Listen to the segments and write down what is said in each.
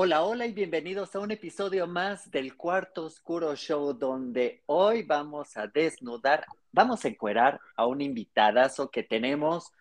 Hola, hola y bienvenidos a un episodio más del Cuarto Oscuro Show, donde hoy vamos a desnudar, vamos a encuerar a un invitadazo que tenemos,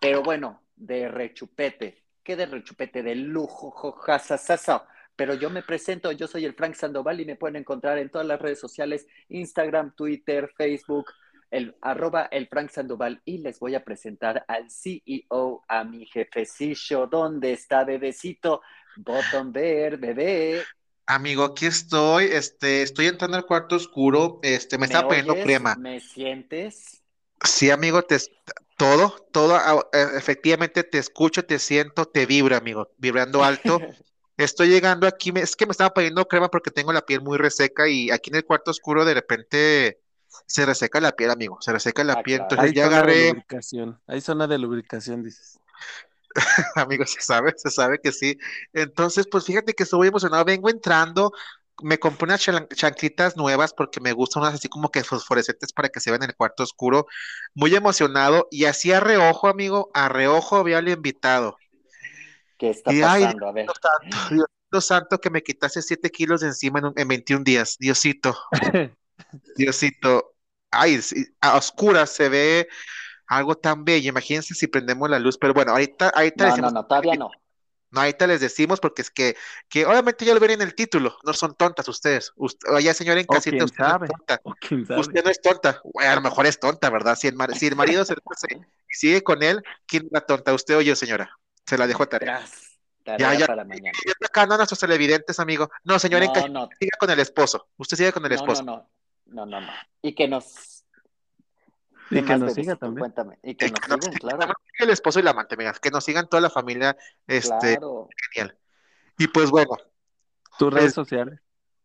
pero bueno, de rechupete. ¿Qué de rechupete? De lujo, jojasasasa. Pero yo me presento, yo soy el Frank Sandoval y me pueden encontrar en todas las redes sociales, Instagram, Twitter, Facebook, el arroba el Frank Sandoval y les voy a presentar al CEO, a mi jefecillo. ¿Dónde está, bebecito? Bottom Bear, bebé. Amigo, aquí estoy, este, estoy entrando al cuarto oscuro, este, me, está poniendo crema. ¿Me sientes? Sí, amigo, te, todo, todo, ah, e, efectivamente te escucho, te siento, te vibra, amigo, vibrando alto. Estoy llegando aquí, es que me estaba poniendo crema porque tengo la piel muy reseca y aquí en el cuarto oscuro de repente se reseca la piel, amigo, se reseca la ah, piel. Entonces ya agarré. lubricación. Hay zona de lubricación, dices. amigo, se sabe, se sabe que sí. Entonces, pues fíjate que estoy muy emocionado. Vengo entrando, me compré unas chanclitas nuevas porque me gustan unas así como que fosforescentes para que se vean en el cuarto oscuro. Muy emocionado y así a reojo, amigo, a reojo había el invitado. ¿Qué está pasando? a ver. Diosito santo, que me quitase 7 kilos de encima en, en 21 días. Diosito. Diosito. Ay, a oscuras se ve algo tan bello. Imagínense si prendemos la luz, pero bueno, ahorita, ahorita no, no, no, todavía no. No, ahorita les decimos porque es que, que obviamente ya lo ven en el título, no son tontas ustedes. Usted, oye, señora en casita, usted no es tonta. Usted no es tonta. a lo mejor es tonta, ¿verdad? Si el, si el marido se, sigue con él, ¿quién es la tonta? ¿Usted o yo, señora? Se la dejo tarea. ya, ya. Para mañana. Ya acá no nuestros televidentes, amigo. No, señora en casita, siga con el esposo. Usted sigue con el esposo. No, no, no, no, no. Y que nos y que nos siga también. Cuéntame. Y que, nos, sigan, claro. El esposo y la amante, mira, que nos sigan toda la familia. Este, genial. Y pues bueno. Tus redes sociales.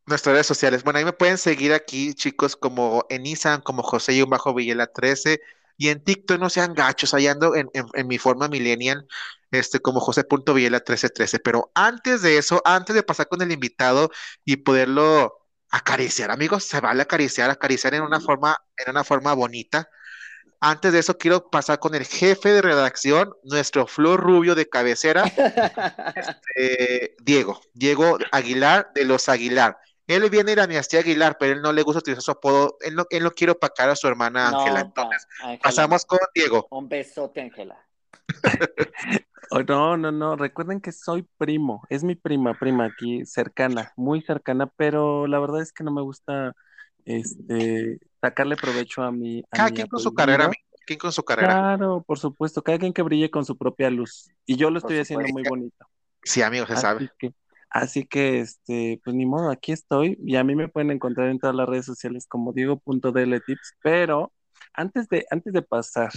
Nuestras redes sociales. Bueno, ahí me pueden seguir aquí, chicos, como en Isan, como José y un bajo Villela 13. Y en TikTok no sean gachos, ahí ando en, en, mi forma millennial, este, como José.villela 1313. Pero antes de eso, antes de pasar con el invitado y poderlo acariciar, amigos, se vale acariciar, acariciar en una forma, en una forma bonita. Antes de eso, quiero pasar con el jefe de redacción, nuestro flor rubio de cabecera, este, Diego, Diego Aguilar de los Aguilar. Él viene de la dinastía Aguilar, pero él no le gusta utilizar su apodo, él no, él no quiere opacar a su hermana Ángela. Entonces, pasamos con Diego. Un besote, Ángela. Oh, no, no, no, recuerden que soy primo, es mi prima, prima aquí, cercana, muy cercana, pero la verdad es que no me gusta este sacarle provecho a mi. cada quien con su carrera, cada quien con su carrera. Claro, por supuesto, cada quien que brille con su propia luz. Y yo lo estoy haciendo muy bonito. Sí, amigo, se sabe. así que, este, pues ni modo, aquí estoy. Y a mí me pueden encontrar en todas las redes sociales como Diego.dltips, pero antes de, antes de pasar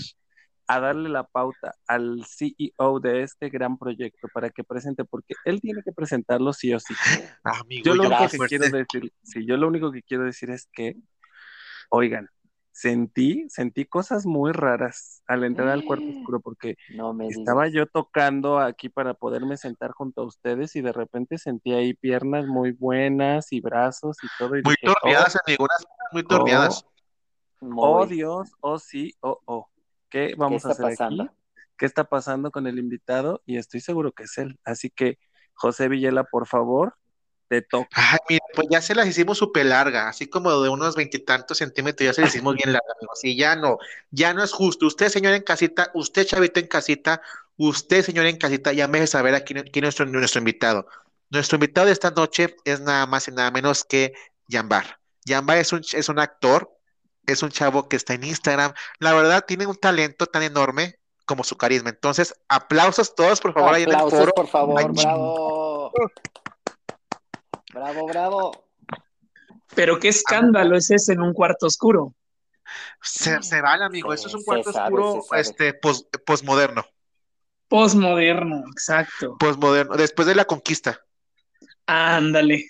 a darle la pauta al CEO de este gran proyecto para que presente, porque él tiene que presentarlo sí o sí. yo lo único que quiero decir, sí, yo lo único que quiero decir es que, oigan, sentí, sentí cosas muy raras al entrar al cuarto oscuro, porque estaba yo tocando aquí para poderme sentar junto a ustedes y de repente sentí ahí piernas muy buenas y brazos y todo. muy torneadas, oh, muy torneadas. Oh, oh Dios, oh sí, oh, oh. ¿Qué vamos a hacer aquí? ¿Qué está pasando con el invitado? Y estoy seguro que es él. Así que, José Villela, por favor, te toca. Ay, mira, pues ya se las hicimos súper larga, así como de unos veintitantos centímetros, ya se las hicimos bien larga, amigos. Y ya no, ya no es justo. Usted, señor en casita, usted, chavito en casita, usted, señor en casita, ya me deje saber aquí quién es nuestro, nuestro invitado. Nuestro invitado de esta noche es nada más y nada menos que Yambar. Yambar es un, es un actor, es un chavo que está en Instagram. La verdad, tiene un talento tan enorme como su carisma. Entonces, aplausos todos, por favor, ahí en el foro. por favor, bravo. Bravo, bravo. Pero qué escándalo es ese en un cuarto oscuro. Se, se vale, amigo. Eso es un cuarto oscuro este, posmoderno. Posmoderno, exacto. Posmoderno, después de la conquista. Ándale.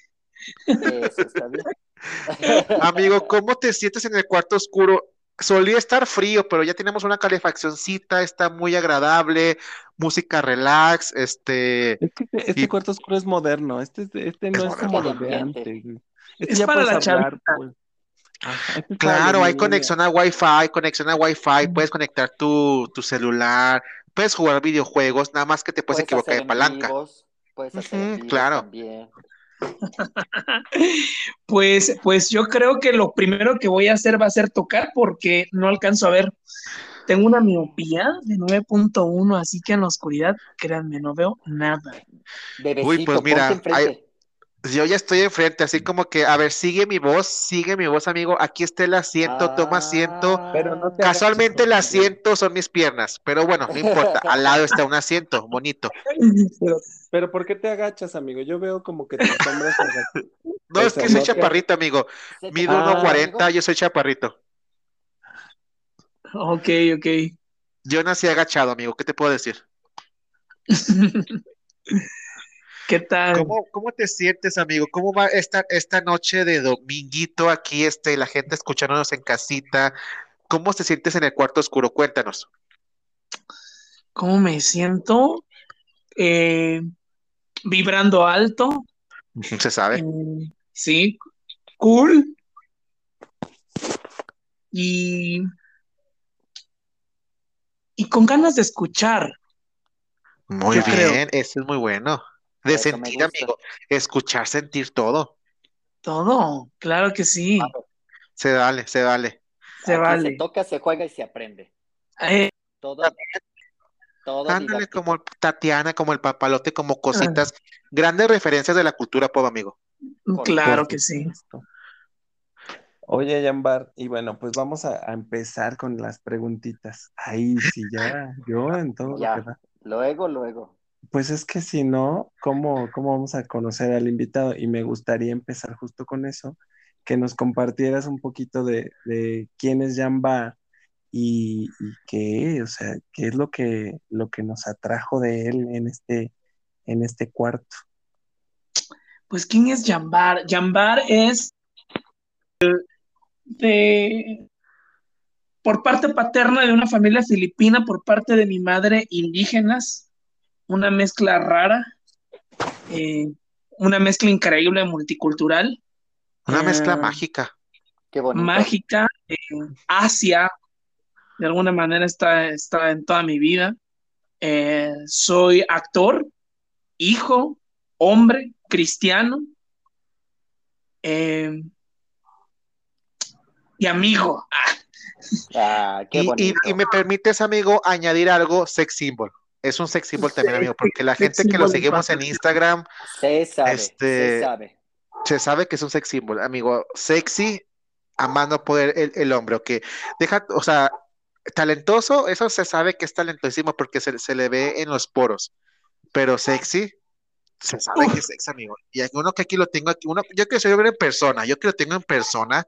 Eso está bien. Amigo, ¿cómo te sientes en el cuarto oscuro? Solía estar frío, pero ya tenemos una calefaccióncita, está muy agradable, música relax, este... este cuarto oscuro es moderno, este, este no es, como lo de antes. Este es para la pues. este claro, hay conexión a Wi-Fi, conexión a Wi-Fi, puedes conectar tu, tu celular, puedes jugar videojuegos, nada más que te puedes, equivocar de palanca. Puedes hacer en vivo claro. también. Pues, pues yo creo que lo primero que voy a hacer va a ser tocar porque no alcanzo a ver. Tengo una miopía de 9.1, así que en la oscuridad, créanme, no veo nada. Bebecito, Uy, pues mira, ponte enfrente. Yo ya estoy enfrente, así como que, a ver, sigue mi voz, sigue mi voz, amigo. Aquí está el asiento, toma asiento. Pero no te Casualmente el asiento son mis piernas, pero bueno, no importa. Al lado está un asiento, bonito. Pero, pero ¿por qué te agachas, amigo? Yo veo como que te. No, es que soy no te- chaparrito, amigo. ¿se te Mido Ah, pasa, 1.40, amigo? yo soy chaparrito. Ok, ok. Yo nací agachado, amigo. ¿Qué te puedo decir? ¿Qué tal? ¿Cómo, cómo te sientes, amigo? ¿Cómo va esta, esta noche de dominguito aquí, este, la gente escuchándonos en casita? ¿Cómo te sientes en el cuarto oscuro? Cuéntanos. ¿Cómo me siento? Eh, vibrando alto. Se sabe. eh, sí, cool. Y, y con ganas de escuchar. Muy creo. bien, eso es muy bueno. De sentir, amigo. Escuchar, sentir todo. Todo, claro que sí, Se vale, se vale. se Aquí vale. Se toca, se juega y se aprende. Eh, Todo, todo Ándale, didáctico. como Tatiana, como el papalote, como cositas. Grandes referencias de la cultura pop, amigo. claro Por que sí. Oye, Yambar, y bueno, pues vamos a, a empezar con las preguntitas. Ahí sí, ya, yo en todo lo Ya. que da. Luego, luego. Pues es que si no, ¿cómo, cómo vamos a conocer al invitado? Y me gustaría empezar justo con eso, que nos compartieras un poquito de, quién es Yambar y, y qué, o sea, qué es lo que, lo que nos atrajo de él en este, en este cuarto. Pues, ¿quién es Yambar? Yambar es de, por parte paterna de una familia filipina, por parte de mi madre indígenas, una mezcla rara, eh, una mezcla increíble, multicultural, Una mezcla Ah. mágica. Qué bonito. mágica, en Asia, de alguna manera está, está en toda mi vida. Eh, soy actor, hijo, hombre, cristiano eh, y amigo. Ah, qué Y, y- y me permites, amigo, añadir algo, sex symbol. Es un sex symbol también, amigo, porque la gente que lo seguimos en. Instagram Se sabe, Este- se sabe. se sabe que es un sex symbol, amigo. Sexy, a mano poder el, el hombre, ok. Deja, o sea, talentoso, eso se sabe que es talentosísimo porque se, se le ve en los poros. Pero sexy, se sabe que es sexy, amigo. Y hay uno que aquí lo tengo aquí, uno, yo que soy hombre en persona, yo que lo tengo en persona.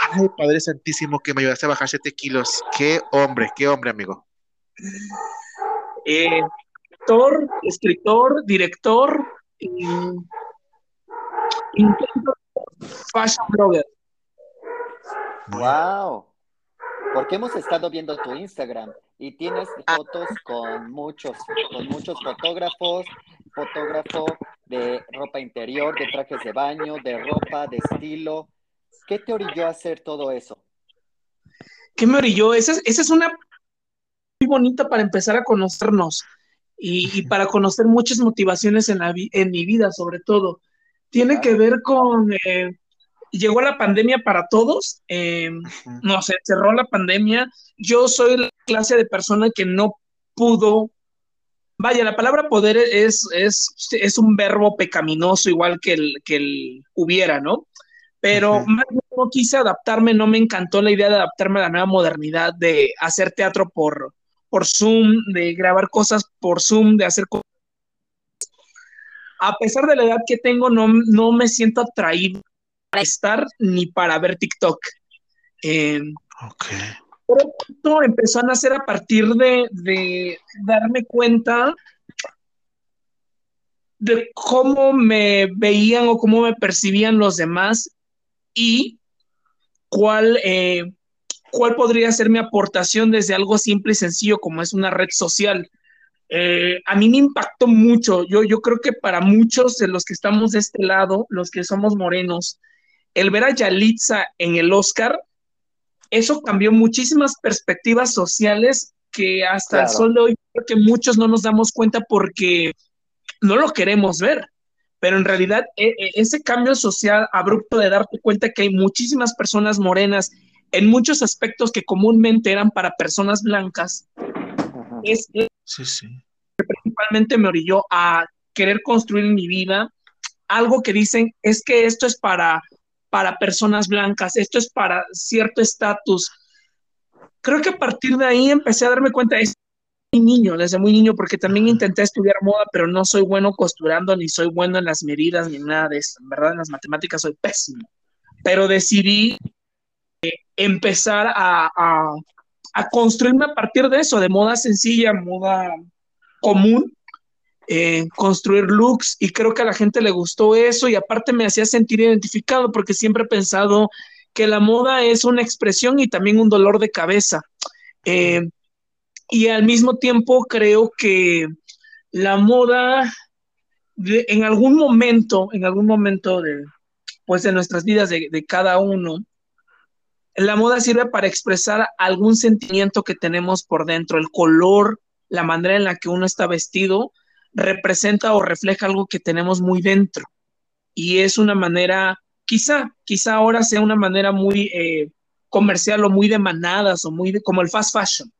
Ay, Padre Santísimo, que me ayudaste a bajar 7 kilos. Qué hombre, qué hombre, amigo. Eh, actor, escritor, director y intento fashion blogger. Wow. Porque hemos estado viendo tu Instagram y tienes fotos con muchos, con muchos fotógrafos, fotógrafo de ropa interior, de trajes de baño, de ropa, de estilo. ¿Qué te orilló a hacer todo eso? ¿Qué me orilló? Esa es, esa es una muy bonita para empezar a conocernos y, y para conocer muchas motivaciones en, la vi- en mi vida, sobre todo. Tiene que ver con, eh, llegó la pandemia para todos, eh, no se cerró la pandemia. Yo soy la clase de persona que no pudo. Vaya, la palabra poder es, es, es un verbo pecaminoso, igual que el, que el hubiera, ¿no? Pero más no quise adaptarme, no me encantó la idea de adaptarme a la nueva modernidad, de hacer teatro por, por Zoom, de grabar cosas por Zoom, de hacer cosas. A pesar de la edad que tengo, no, no me siento atraído para estar ni para ver TikTok. Eh, Ok. pero esto empezó a nacer a partir de, de darme cuenta de cómo me veían o cómo me percibían los demás y cuál, eh, cuál podría ser mi aportación desde algo simple y sencillo como es una red social. Eh, a mí me impactó mucho. Yo, yo creo que para muchos de los que estamos de este lado, los que somos morenos, el ver a Yalitza en el Oscar eso cambió muchísimas perspectivas sociales que hasta el Claro. sol de hoy creo que muchos no nos damos cuenta porque no lo queremos ver, pero en realidad e, e, ese cambio social abrupto de darte cuenta que hay muchísimas personas morenas en muchos aspectos que comúnmente eran para personas blancas, es, Sí, sí. principalmente me orilló a querer construir en mi vida algo que dicen es que esto es para, para personas blancas, esto es para cierto estatus. Creo que a partir de ahí empecé a darme cuenta, es muy niño, desde muy niño, porque también intenté estudiar moda, pero no soy bueno costurando, ni soy bueno en las medidas, ni nada de eso. En verdad, en las matemáticas soy pésimo. Pero decidí empezar a, construirme a partir de eso, de moda sencilla, moda común, eh, construir looks y creo que a la gente le gustó eso y aparte me hacía sentir identificado porque siempre he pensado que la moda es una expresión y también un dolor de cabeza. Eh, y al mismo tiempo creo que la moda en algún momento, en algún momento de, pues de nuestras vidas de, de cada uno, la moda sirve para expresar algún sentimiento que tenemos por dentro, el color, la manera en la que uno está vestido, representa o refleja algo que tenemos muy dentro. Y es una manera, quizá, quizá ahora sea una manera muy eh, comercial o muy de manadas o muy de, como el fast fashion,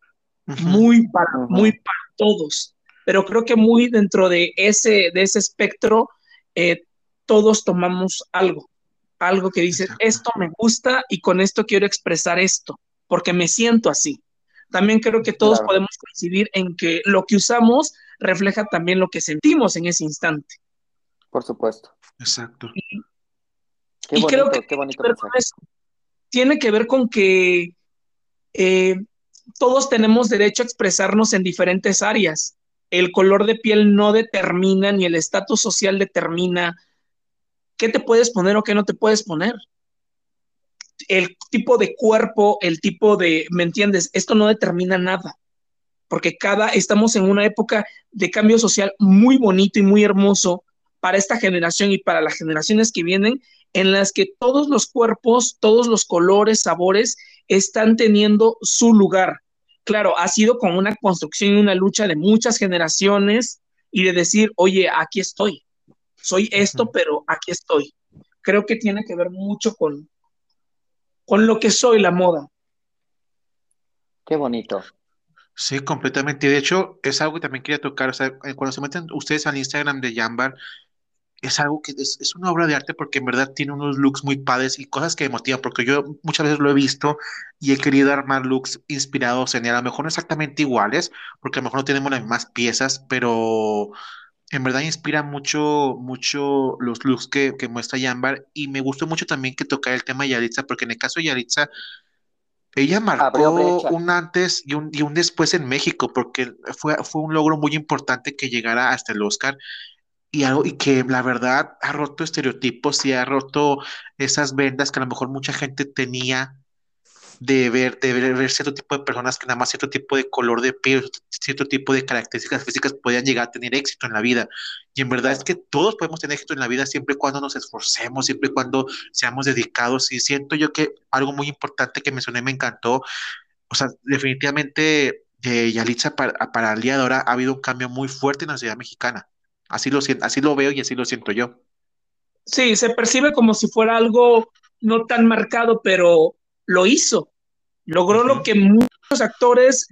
uh -huh. muy, para, uh -huh. muy para todos. Pero creo que muy dentro de ese, de ese espectro, eh, todos tomamos algo, algo que dice, esto me gusta y con esto quiero expresar esto, porque me siento así. También creo que todos claro. podemos coincidir en que lo que usamos refleja también lo que sentimos en ese instante. Por supuesto. Exacto. Y, qué bonito, y creo que qué bonito tiene, que ver eso. tiene que ver con que eh, todos tenemos derecho a expresarnos en diferentes áreas. El color de piel no determina, ni el estatus social determina qué te puedes poner o qué no te puedes poner. El tipo de cuerpo, el tipo de, ¿me entiendes? Esto no determina nada porque cada, estamos en una época de cambio social muy bonito y muy hermoso para esta generación y para las generaciones que vienen, en las que todos los cuerpos, todos los colores, sabores están teniendo su lugar. Claro, ha sido como una construcción y una lucha de muchas generaciones y de decir, oye, aquí estoy, soy esto, uh -huh. pero aquí estoy. Creo que tiene que ver mucho con, con lo que soy la moda. Qué bonito. Sí, completamente. De hecho, es algo que también quería tocar. O sea, cuando se meten ustedes al Instagram de Jambar, es algo que es, es, una obra de arte porque en verdad tiene unos looks muy padres y cosas que me motivan, porque yo muchas veces lo he visto y he querido armar looks inspirados en él. A lo mejor no exactamente iguales, porque a lo mejor no tenemos las mismas piezas, pero en verdad inspira mucho, mucho los looks que, que muestra Jambar y me gustó mucho también que tocar el tema de Yaritza, porque en el caso de Yaritza, ella marcó un antes y un, y un después en México, porque fue, fue un logro muy importante que llegara hasta el Oscar y, algo, y que la verdad ha roto estereotipos y ha roto esas vendas que a lo mejor mucha gente tenía de ver, de ver, cierto tipo de personas que nada más cierto tipo de color de piel, cierto tipo de características físicas podían llegar a tener éxito en la vida. Y en verdad es que todos podemos tener éxito en la vida siempre y cuando nos esforcemos, siempre y cuando seamos dedicados. Y siento yo que algo muy importante que mencioné me encantó. O sea, definitivamente de Yalitza para, para el día de ahora ha habido un cambio muy fuerte en la sociedad mexicana. Así lo, así lo veo y así lo siento yo. Sí, se percibe como si fuera algo no tan marcado, pero lo hizo. Logró lo que muchos actores,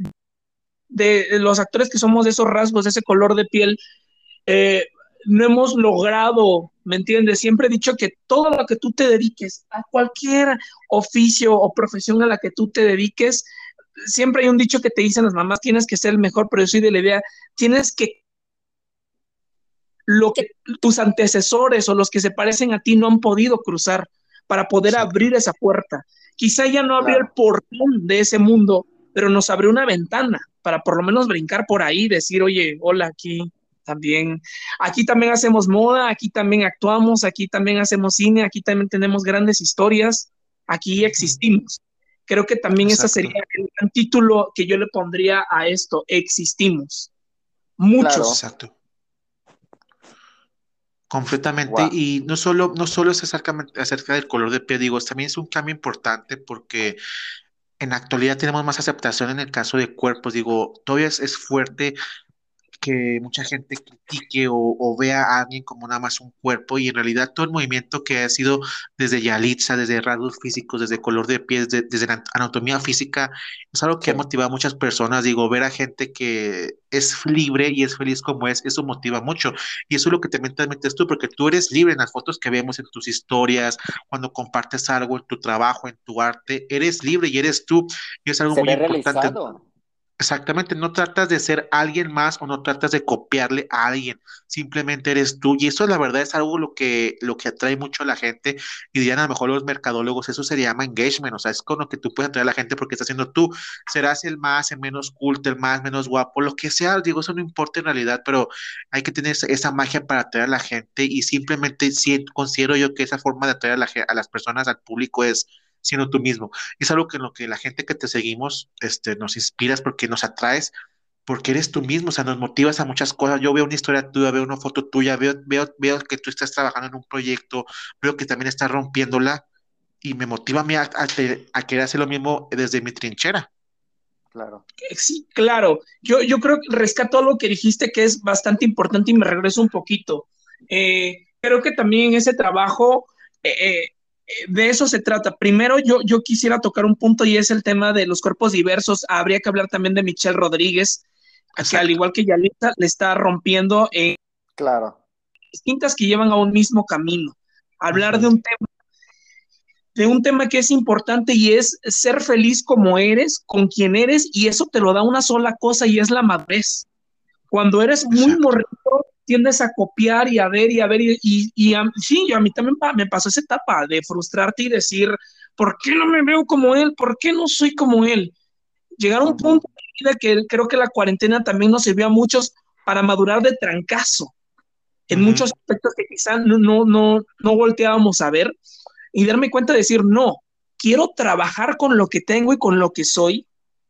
de, de, los actores que somos de esos rasgos, de ese color de piel, eh, no hemos logrado, ¿me entiendes? Siempre he dicho que todo lo que tú te dediques, a cualquier oficio o profesión a la que tú te dediques, siempre hay un dicho que te dicen las mamás, tienes que ser el mejor, pero yo soy de la idea, tienes que lo que tus antecesores o los que se parecen a ti no han podido cruzar para poder sí. abrir esa puerta. Quizá ya no abrió claro. el portón de ese mundo, pero nos abrió una ventana para por lo menos brincar por ahí, decir, oye, hola, aquí también, aquí también hacemos moda, aquí también actuamos, aquí también hacemos cine, aquí también tenemos grandes historias, aquí existimos. Creo que también ese sería el gran título que yo le pondría a esto, existimos. Muchos. Claro. Exacto. Completamente, wow. y no solo, no solo es acerca, acerca del color de piel, digo, también es un cambio importante porque en la actualidad tenemos más aceptación en el caso de cuerpos, digo, todavía es, es fuerte que mucha gente critique o, vea a alguien como nada más un cuerpo y en realidad todo el movimiento que ha sido desde Yalitza, desde rasgos físicos, desde color de piel, desde, la anatomía física, es algo que ha motivado a muchas personas. Digo, ver a gente que es libre y es feliz como es, eso motiva mucho. Y eso es lo que también metes tú, porque tú eres libre en las fotos que vemos, en tus historias, cuando compartes algo en tu trabajo, en tu arte, eres libre y eres tú. Y es algo muy importante. Exactamente, no tratas de ser alguien más o no tratas de copiarle a alguien, simplemente eres tú y eso la verdad es algo lo que, lo que atrae mucho a la gente y dirían a lo mejor los mercadólogos, eso se llama engagement, o sea, es con lo que tú puedes atraer a la gente porque estás haciendo tú, serás el más, el menos culto, el más, menos guapo, lo que sea, digo, eso no importa en realidad, pero hay que tener esa, magia para atraer a la gente y simplemente si, considero yo que esa forma de atraer a, la, a las personas, al público es siendo tú mismo. es algo que en lo que la gente que te seguimos este, nos inspiras porque nos atraes, porque eres tú mismo, o sea, nos motivas a muchas cosas. Yo veo una historia tuya, veo una foto tuya, veo, veo, veo que tú estás trabajando en un proyecto, veo que también estás rompiéndola y me motiva a mí a, querer hacer lo mismo desde mi trinchera. Claro. Sí, claro. Yo, yo creo que rescato algo que dijiste que es bastante importante y me regreso un poquito. Eh, creo que también ese trabajo eh, eh, de eso se trata. Primero, yo, yo quisiera tocar un punto y es el tema de los cuerpos diversos. Habría que hablar también de Michelle Rodríguez, que al igual que Yalita, le está rompiendo en claro. distintas que llevan a un mismo camino. Hablar de un tema de un tema que es importante y es ser feliz como eres, con quien eres, y eso te lo da una sola cosa y es la madurez. Cuando eres muy morrito, tiendes a copiar y a ver y a ver y, y, a, sí, a mí también me pasó esa etapa de frustrarte y decir, ¿por qué no me veo como él? ¿Por qué no soy como él? Llegar a un punto de vida que creo que la cuarentena también nos sirvió a muchos para madurar de trancazo en muchos aspectos que quizás no, no, no, no volteábamos a ver y darme cuenta de decir, no, quiero trabajar con lo que tengo y con lo que soy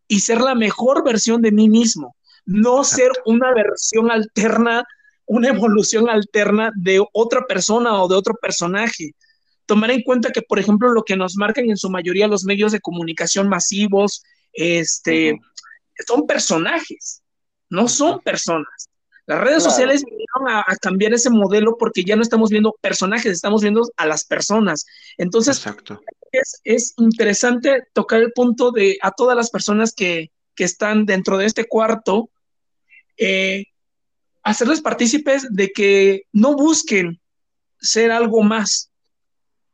y ser la mejor versión de mí mismo, no ser una versión alterna una evolución alterna de otra persona o de otro personaje. Tomar en cuenta que, por ejemplo, lo que nos marcan en su mayoría los medios de comunicación masivos, este, son personajes, no son personas. Las redes sociales vinieron a, cambiar ese modelo porque ya no estamos viendo personajes, estamos viendo a las personas. Entonces, Es, es, interesante tocar el punto de a todas las personas que, que están dentro de este cuarto, eh, hacerles partícipes de que no busquen ser algo más.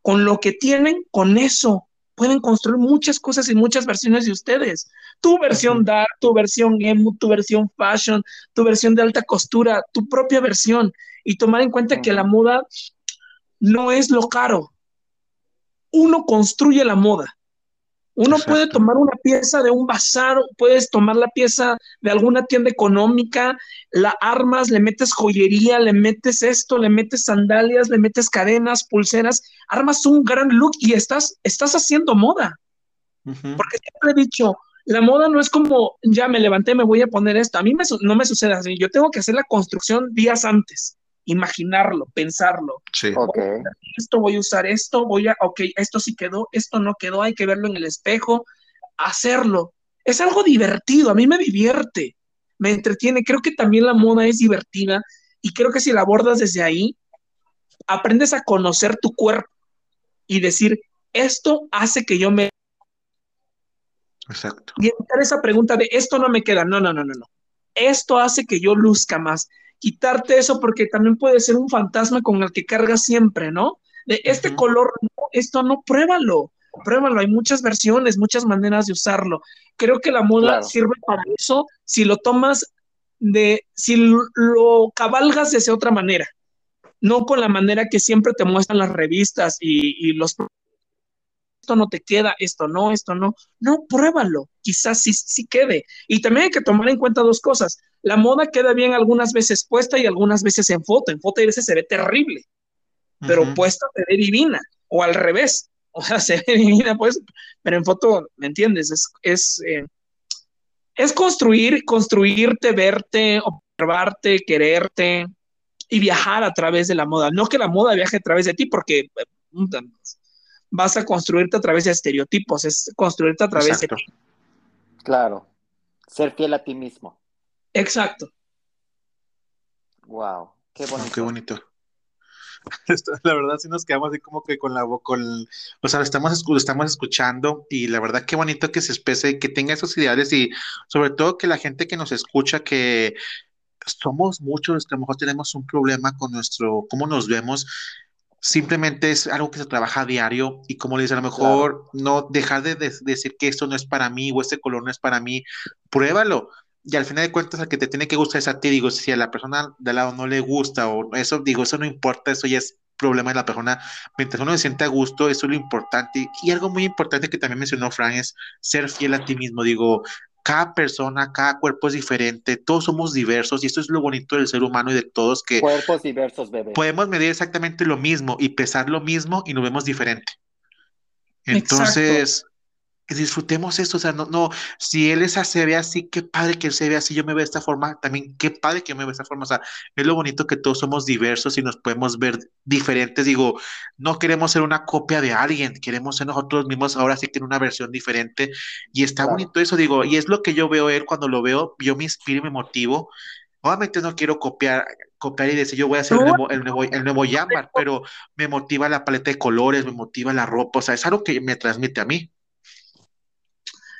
Con lo que tienen, con eso pueden construir muchas cosas y muchas versiones de ustedes. Tu versión dark, tu versión emo, tu versión fashion, tu versión de alta costura, tu propia versión. Y tomar en cuenta que la moda no es lo caro. Uno construye la moda. Uno puede tomar una pieza de un bazar, puedes tomar la pieza de alguna tienda económica, la armas, le metes joyería, le metes esto, le metes sandalias, le metes cadenas, pulseras, armas un gran look y estás, estás haciendo moda. Porque siempre he dicho, la moda no es como, ya me levanté, me voy a poner esto. A mí no me sucede así. Yo tengo que hacer la construcción días antes imaginarlo, pensarlo. Sí. Esto voy a usar esto, voy a, ok, esto sí quedó, esto no quedó, hay que verlo en el espejo, hacerlo. Es algo divertido, a mí me divierte, me entretiene. Creo que también la moda es divertida y creo que si la abordas desde ahí, aprendes a conocer tu cuerpo y decir, esto hace que yo me... Exacto. Y evitar esa pregunta de, esto no me queda, no, no, no, no, no. Esto hace que yo luzca más quitarte eso porque también puede ser un fantasma con el que cargas siempre, ¿no? De este color, esto no, pruébalo, pruébalo, hay muchas versiones, muchas maneras de usarlo. Creo que la moda sirve para eso si lo tomas de, si lo cabalgas de esa otra manera, no con la manera que siempre te muestran las revistas y, y los esto no te queda, esto no, esto no. No, pruébalo, quizás sí, sí quede. Y también hay que tomar en cuenta dos cosas. La moda queda bien algunas veces puesta y algunas veces en foto. En foto a veces se ve terrible, pero puesta se ve divina, o al revés. O sea, se ve divina, pues, pero en foto, ¿me entiendes? Es, es, eh, es construir, construirte, verte, observarte, quererte y viajar a través de la moda. No que la moda viaje a través de ti, porque vas a construirte a través de estereotipos, es construirte a través de ti. Claro, ser fiel a ti mismo. Exacto. Wow, qué Oh, bonito. qué bonito. La verdad sí nos quedamos así como que con la voz, con, o sea, lo estamos, escu- lo estamos escuchando y la verdad qué bonito que se exprese, que tenga esos ideales y sobre todo que la gente que nos escucha, que somos muchos, que a lo mejor tenemos un problema con nuestro, cómo nos vemos, simplemente es algo que se trabaja a diario y como le dice, a lo mejor no dejar de, de- decir que esto no es para mí o este color no es para mí, pruébalo. Y al final de cuentas, al que te tiene que gustar es a ti. Digo, si a la persona de al lado no le gusta o eso, digo, eso no importa, eso ya es problema de la persona. Mientras uno se siente a gusto, eso es lo importante. Y, y algo muy importante que también mencionó Fran es ser fiel a ti mismo. Digo, cada persona, cada cuerpo es diferente, todos somos diversos y esto es lo bonito del ser humano y de todos que Cuerpos diversos, bebé. podemos medir exactamente lo mismo y pesar lo mismo y nos vemos diferente. Entonces, disfrutemos esto, o sea, no, no, si él es, se ve así, qué padre que él se ve así, yo me veo de esta forma, también qué padre que yo me veo de esta forma, o sea, es lo bonito que todos somos diversos y nos podemos ver diferentes, digo, no queremos ser una copia de alguien, queremos ser nosotros mismos ahora sí que en una versión diferente y está Claro. bonito eso, digo, y es lo que yo veo él cuando lo veo, yo me inspiro y me motivo, obviamente no quiero copiar, copiar y decir yo voy a hacer el nuevo, el nuevo, el nuevo Yambar, pero me motiva la paleta de colores, me motiva la ropa, o sea, es algo que me transmite a mí.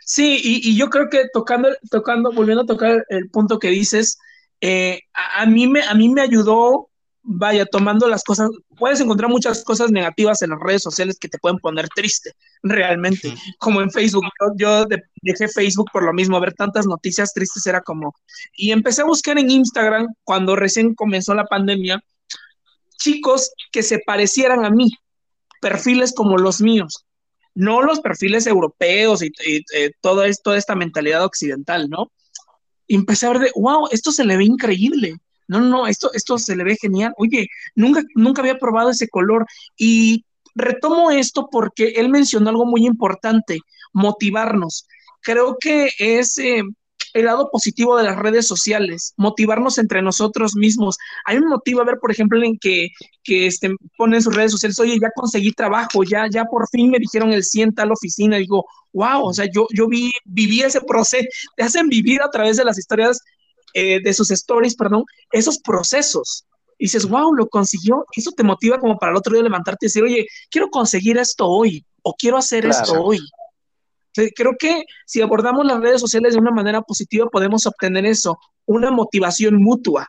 Sí, y, y yo creo que tocando, tocando, volviendo a tocar el punto que dices, eh, a, a mí me, a mí me ayudó, vaya, tomando las cosas, puedes encontrar muchas cosas negativas en las redes sociales que te pueden poner triste, realmente, como en Facebook, yo, yo de- dejé Facebook por lo mismo, ver tantas noticias tristes era como, y empecé a buscar en Instagram cuando recién comenzó la pandemia, chicos que se parecieran a mí, perfiles como los míos, no los perfiles europeos y, eh, toda, es- toda esta mentalidad occidental, ¿no? Y empecé a ver de, wow, esto se le ve increíble. No, no, no, esto, esto se le ve genial. Oye, nunca, nunca había probado ese color. Y retomo esto porque él mencionó algo muy importante, motivarnos. Creo que es eh, el lado positivo de las redes sociales, motivarnos entre nosotros mismos. A mí me motiva ver, por ejemplo, en que, que este, ponen en sus redes sociales, oye, ya conseguí trabajo, ya, ya por fin me dijeron el 100 tal oficina. Y digo, wow, o sea, yo, yo vi, viví ese proceso, te hacen vivir a través de las historias, eh, de sus stories, perdón, esos procesos. Y dices, wow, lo consiguió. Eso te motiva como para el otro día levantarte y decir, oye, quiero conseguir esto hoy o quiero hacer Claro. esto hoy. Creo que si abordamos las redes sociales de una manera positiva, podemos obtener eso, una motivación mutua,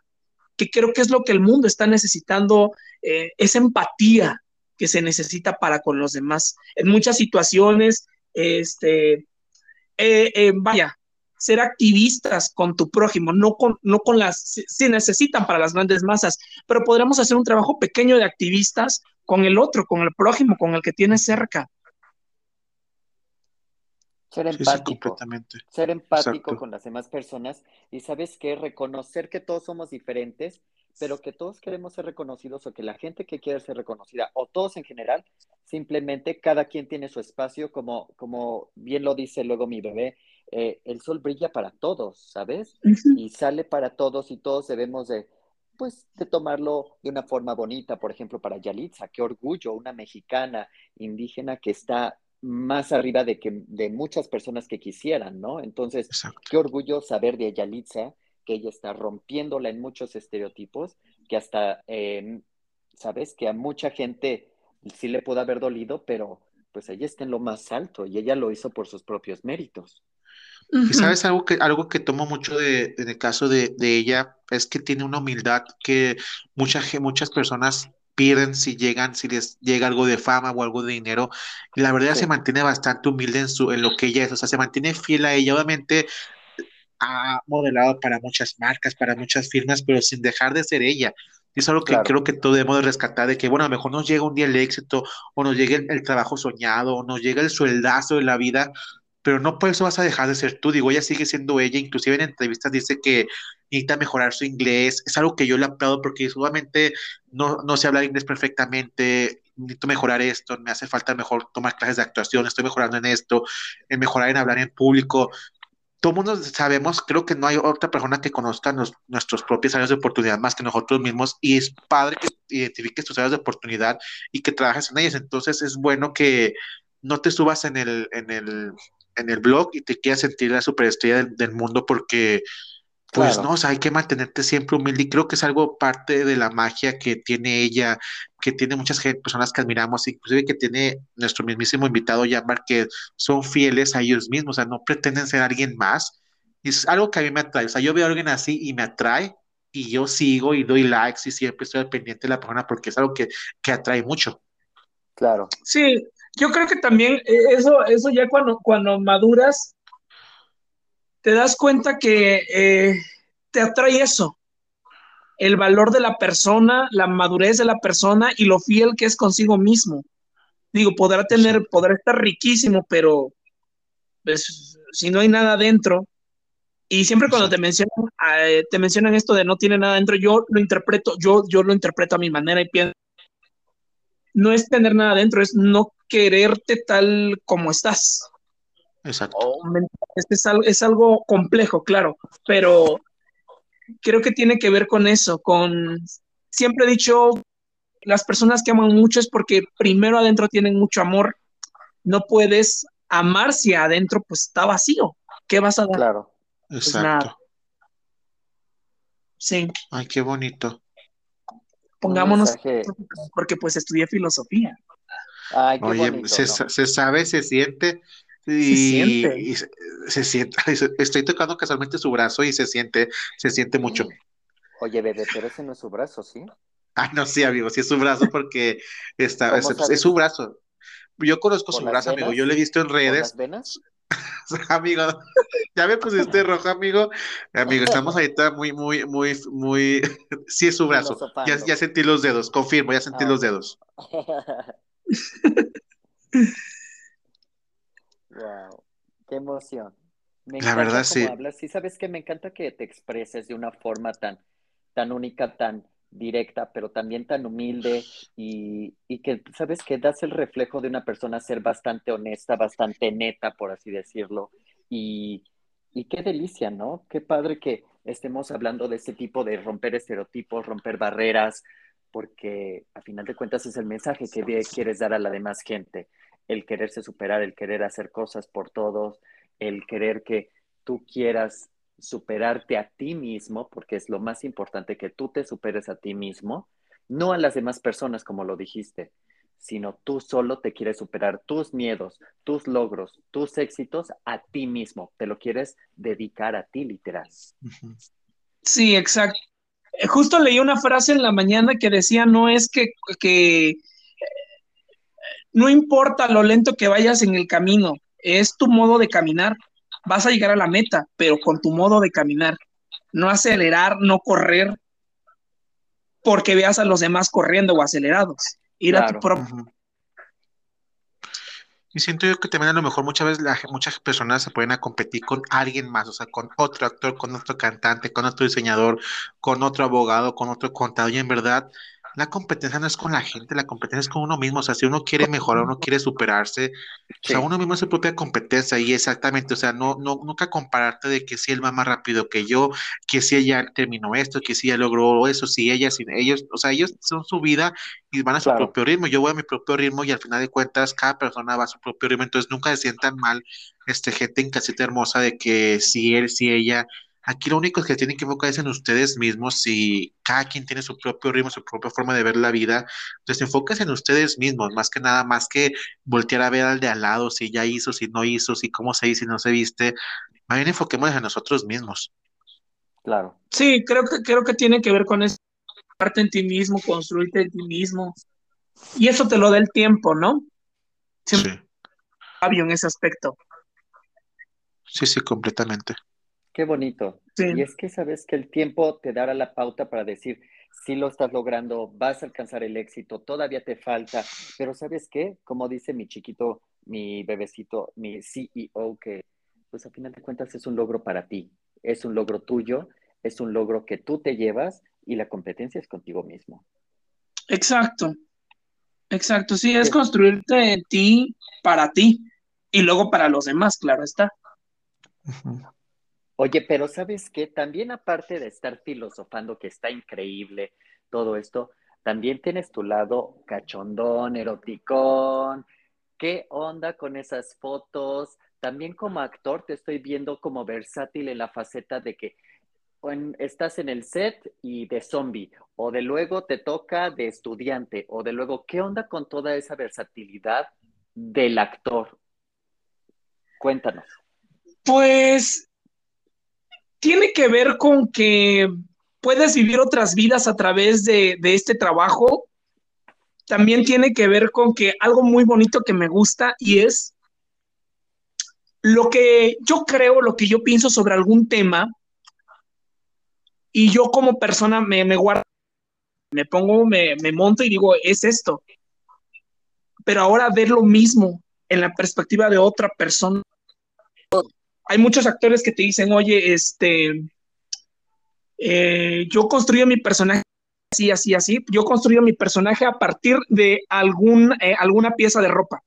que creo que es lo que el mundo está necesitando, eh, esa empatía que se necesita para con los demás. En muchas situaciones, este, eh, eh, vaya, ser activistas con tu prójimo, no con, no con las, se necesitan para las grandes masas, pero podremos hacer un trabajo pequeño de activistas con el otro, con el prójimo, con el que tienes cerca. Ser Sí, sí, empático. completamente. ser empático Exacto. con las demás personas y sabes qué, reconocer que todos somos diferentes, pero que todos queremos ser reconocidos o que la gente que quiere ser reconocida o todos en general, simplemente cada quien tiene su espacio, como, como bien lo dice luego mi bebé, eh, el sol brilla para todos, ¿sabes? Y sale para todos y todos debemos de, pues, de tomarlo de una forma bonita, por ejemplo, para Yalitza, qué orgullo, una mexicana indígena que está más arriba de, que, de muchas personas que quisieran, ¿no? Entonces, Exacto. qué orgullo saber de Yalitza que ella está rompiéndola en muchos estereotipos, que hasta, eh, sabes, que a mucha gente sí le pudo haber dolido, pero pues ella está en lo más alto y ella lo hizo por sus propios méritos. Y sabes algo que, algo que tomo mucho de, en el caso de, de ella es que tiene una humildad que mucha, muchas personas pierden si llegan, si les llega algo de fama o algo de dinero. Y la verdad Sí. se mantiene bastante humilde en su, en lo que ella es, o sea, se mantiene fiel a ella. Obviamente ha modelado para muchas marcas, para muchas firmas, pero sin dejar de ser ella. Y es algo que Claro. creo que todos debemos de rescatar, de que, bueno, a lo mejor nos llega un día el éxito, o nos llega el, el trabajo soñado, o nos llega el sueldazo de la vida, pero no por eso vas a dejar de ser tú. Digo, ella sigue siendo ella, inclusive en entrevistas dice que necesita mejorar su inglés. Es algo que yo le aplaudo porque solamente no, no sé hablar inglés perfectamente, necesito mejorar esto, me hace falta mejor tomar clases de actuación, estoy mejorando en esto, en mejorar en hablar en público. Todo mundo sabemos, creo que no hay otra persona que conozca nuestros propios áreas de oportunidad más que nosotros mismos y es padre que identifiques tus áreas de oportunidad y que trabajes en ellas. Entonces es bueno que no te subas en el, en el, en el blog y te quieras sentir la superestrella del, del mundo porque pues Claro. no, o sea, hay que mantenerte siempre humilde y creo que es algo parte de la magia que tiene ella, que tiene muchas personas que admiramos, inclusive que tiene nuestro mismísimo invitado Yamar, que son fieles a ellos mismos, o sea, no pretenden ser alguien más. Y es algo que a mí me atrae, o sea, yo veo a alguien así y me atrae y yo sigo y doy likes y siempre estoy al pendiente de la persona porque es algo que, que atrae mucho. Claro, Sí, yo creo que también eh, eso, eso ya cuando, cuando maduras, te das cuenta que eh, te atrae eso, el valor de la persona, la madurez de la persona y lo fiel que es consigo mismo. Digo, podrá tener, podrá estar riquísimo, pero pues, si no hay nada dentro, y siempre cuando te mencionan, eh, te mencionan esto de no tiene nada dentro, yo lo interpreto, yo, yo lo interpreto a mi manera y pienso, no es tener nada dentro, es no quererte tal como estás. Exacto. O men- este es, es algo complejo, claro, pero creo que tiene que ver con eso, con, siempre he dicho, las personas que aman mucho es porque primero adentro tienen mucho amor, no puedes amar si adentro pues está vacío, ¿qué vas a dar? claro. Exacto. nada. Sí, Ay, qué bonito. pongámonos, porque pues estudié filosofía. Ay, qué Oye, bonito, se, ¿no? sa- se sabe, se siente y, siente. y se, se siente. Se- Estoy tocando casualmente su brazo y se siente, se siente mucho. Oye, bebé, pero ese no es su brazo, ¿sí? Ah, no, sí, amigo, sí es su brazo porque está, ¿Cómo es, su brazo. Yo conozco ¿Por su brazo, amigo. Yo lo he visto en ¿Por las redes. venas? Amigo, ya me pusiste rojo, amigo. Amigo, estamos ahorita muy, muy, muy, muy. Sí es su brazo. Ya, sentí los dedos, confirmo, ya sentí Ah, los dedos. Wow, qué emoción. Me La encanta verdad, sí. hablas. Sí, sabes que me encanta que te expreses de una forma tan, tan única, tan directa, pero también tan humilde y, y que, sabes que das el reflejo de una persona ser bastante honesta, bastante neta, por así decirlo. Y, y qué delicia, ¿no? Qué padre que estemos hablando de este tipo de romper estereotipos, romper barreras, porque a final de cuentas es el mensaje que quieres dar a la demás gente el quererse superar, el querer hacer cosas por todos, el querer que tú quieras superarte a ti mismo, porque es lo más importante que tú te superes a ti mismo, no a las demás personas como lo dijiste, sino tú solo te quieres superar tus miedos, tus logros, tus éxitos a ti mismo, te lo quieres dedicar a ti literal. Sí, exacto. Eh, Justo leí una frase en la mañana que decía, no es que, que no importa lo lento que vayas en el camino, es tu modo de caminar. Vas a llegar a la meta, pero con tu modo de caminar. No acelerar, no correr, porque veas a los demás corriendo o acelerados. Ir a tu propio. Y siento yo que también a lo mejor muchas veces la muchas personas se pueden a competir con alguien más, o sea, con otro actor, con otro cantante, con otro diseñador, con otro abogado, con otro contador. Y en verdad, la competencia no es con la gente, la competencia es con uno mismo. O sea, si uno quiere mejorar, uno quiere superarse, o sea, uno mismo es su propia competencia y exactamente, o sea, no, no, nunca compararte de que si él va más rápido que yo, que si ella terminó esto, que si ella logró eso, si ella, sin ellos, o sea, ellos son su vida y van a su Claro. propio ritmo. Yo voy a mi propio ritmo y al final de cuentas cada persona va a su propio ritmo, entonces nunca se sientan mal, este, gente en casita hermosa de que si él, si ella. Aquí lo único que tienen que enfocar es en ustedes mismos y cada quien tiene su propio ritmo, su propia forma de ver la vida. Entonces, enfóquense en ustedes mismos, más que nada, más que voltear a ver al de al lado, si ya hizo, si no hizo, si cómo se hizo, si no se viste. Más bien enfoquémonos en nosotros mismos. Claro. Sí, creo que, creo que tiene que ver con eso. Parte en ti mismo, construirte en ti mismo. Y eso te lo da el tiempo, ¿no? Siempre Sí, sabio en ese aspecto. sí, sí, completamente. Qué bonito. Sí. Y es que sabes que el tiempo te dará la pauta para decir si lo estás logrando, vas a alcanzar el éxito, todavía te falta, pero ¿sabes qué? Como dice mi chiquito, mi bebecito, mi CEO, que pues a final de cuentas es un logro para ti, es un logro tuyo, es un logro que tú te llevas y la competencia es contigo mismo. Exacto. Exacto. Sí, es Sí. construirte en ti para ti y luego para los demás, claro está. Oye, pero ¿sabes qué? También aparte de estar filosofando, que está increíble todo esto, también tienes tu lado cachondón, eroticón. ¿Qué onda con esas fotos? También como actor te estoy viendo como versátil en la faceta de que estás en el set y de zombie, o de luego te toca de estudiante, o de luego, ¿qué onda con toda esa versatilidad del actor? Cuéntanos. Pues tiene que ver con que puedes vivir otras vidas a través de, este trabajo. También tiene que ver con que algo muy bonito que me gusta y es lo que yo creo, lo que yo pienso sobre algún tema y yo como persona me, me guardo, me pongo, me, me monto y digo, es esto. Pero ahora ver lo mismo en la perspectiva de otra persona hay muchos actores que te dicen, oye, este, eh, yo construyo mi personaje así, así, así. Yo construyo mi personaje a partir de algún, eh, alguna pieza de ropa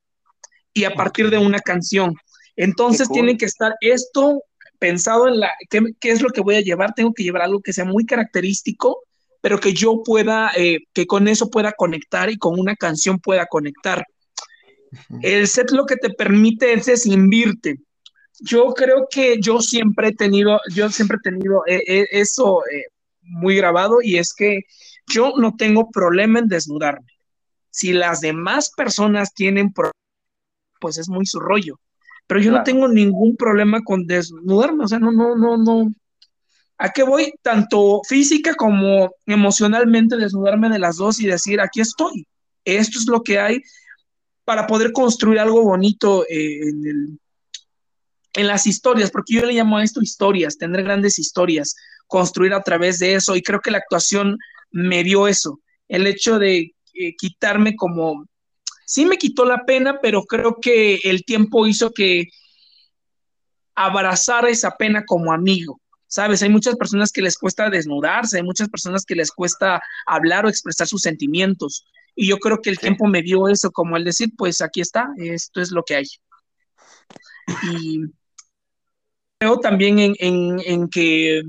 y a partir de una canción. Entonces cool. tiene que estar esto pensado en la, ¿qué, qué es lo que voy a llevar? Tengo que llevar algo que sea muy característico, pero que yo pueda, eh, que con eso pueda conectar y con una canción pueda conectar. El set lo que te permite es desinvirte. Yo creo que yo siempre he tenido, yo siempre he tenido eh, eh, eso eh, muy grabado y es que yo no tengo problema en desnudarme. Si las demás personas tienen problemas, pues es muy su rollo. Pero yo no tengo ningún problema con desnudarme, o sea, no, no, no, no. ¿A qué voy? Tanto física como emocionalmente desnudarme de las dos y decir, aquí estoy. Esto es lo que hay para poder construir algo bonito eh, en, el, en las historias, porque yo le llamo a esto historias, tener grandes historias, construir a través de eso, y creo que la actuación me dio eso, el hecho de eh, quitarme como, sí me quitó la pena, pero creo que el tiempo hizo que abrazara esa pena como amigo. Sabes, hay muchas personas que les cuesta desnudarse, hay muchas personas que les cuesta hablar o expresar sus sentimientos. Y yo creo que el tiempo me dio eso, como el decir, pues aquí está, esto es lo que hay. Y creo también en, en, en que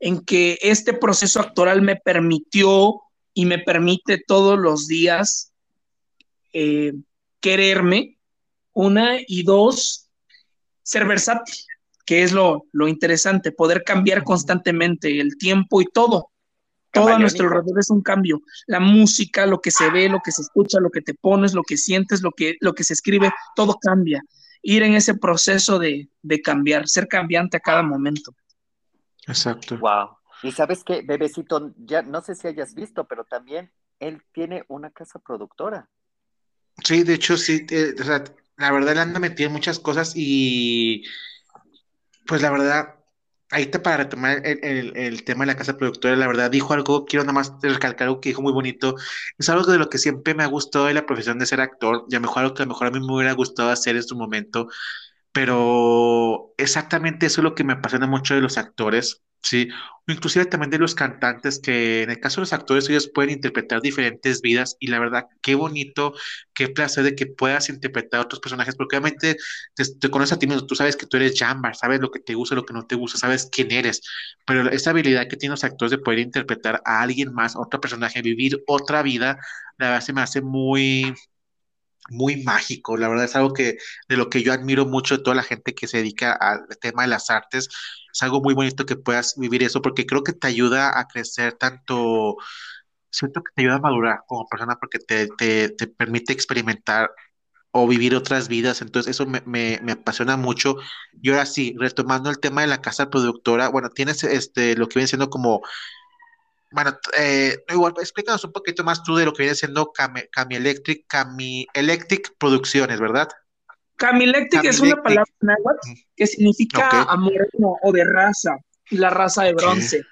en que este proceso actoral me permitió y me permite todos los días eh, quererme, una, y dos, ser versátil, que es lo, lo interesante, poder cambiar constantemente el tiempo y todo. Todo a nuestro alrededor es un cambio. La música, lo que se ve, lo que se escucha, lo que te pones, lo que sientes, lo que, lo que se escribe, todo cambia. Ir en ese proceso de, de cambiar, ser cambiante a cada momento. Exacto. Wow. Y sabes qué, bebecito, ya no sé si hayas visto, pero también él tiene una casa productora. Sí, de hecho, sí, eh, o sea, la verdad le anda metido en muchas cosas y pues la verdad, ahorita para retomar el, el- el tema de la casa productora, la verdad dijo algo, quiero nada más recalcar algo que dijo muy bonito, es algo de lo que siempre me ha gustado de la profesión de ser actor, y a lo mejor algo que a lo mejor a mí me hubiera gustado hacer en su momento, pero exactamente eso es lo que me apasiona mucho de los actores, ¿sí? Inclusive también de los cantantes, que en el caso de los actores ellos pueden interpretar diferentes vidas y la verdad, qué bonito, qué placer de que puedas interpretar a otros personajes, porque obviamente te, conoces a ti mismo, tú sabes que tú eres Jambar, sabes lo que te gusta, lo que no te gusta, sabes quién eres, pero esa habilidad que tienen los actores de poder interpretar a alguien más, otro personaje, vivir otra vida, la verdad se me hace muy muy mágico, la verdad es algo que de lo que yo admiro mucho de toda la gente que se dedica al tema de las artes, es algo muy bonito que puedas vivir eso porque creo que te ayuda a crecer tanto, siento que te ayuda a madurar como persona porque te, te, te permite experimentar o vivir otras vidas, entonces eso me, me, me apasiona mucho. Y ahora sí, retomando el tema de la casa productora, bueno, tienes este lo que viene siendo como bueno, eh, igual, explícanos un poquito más tú de lo que viene siendo Cami, Cami Electric, Cami Electric Producciones, ¿verdad? Camilectic es una palabra náhuatl que significa Ok. amoreno o de raza, la raza de bronce.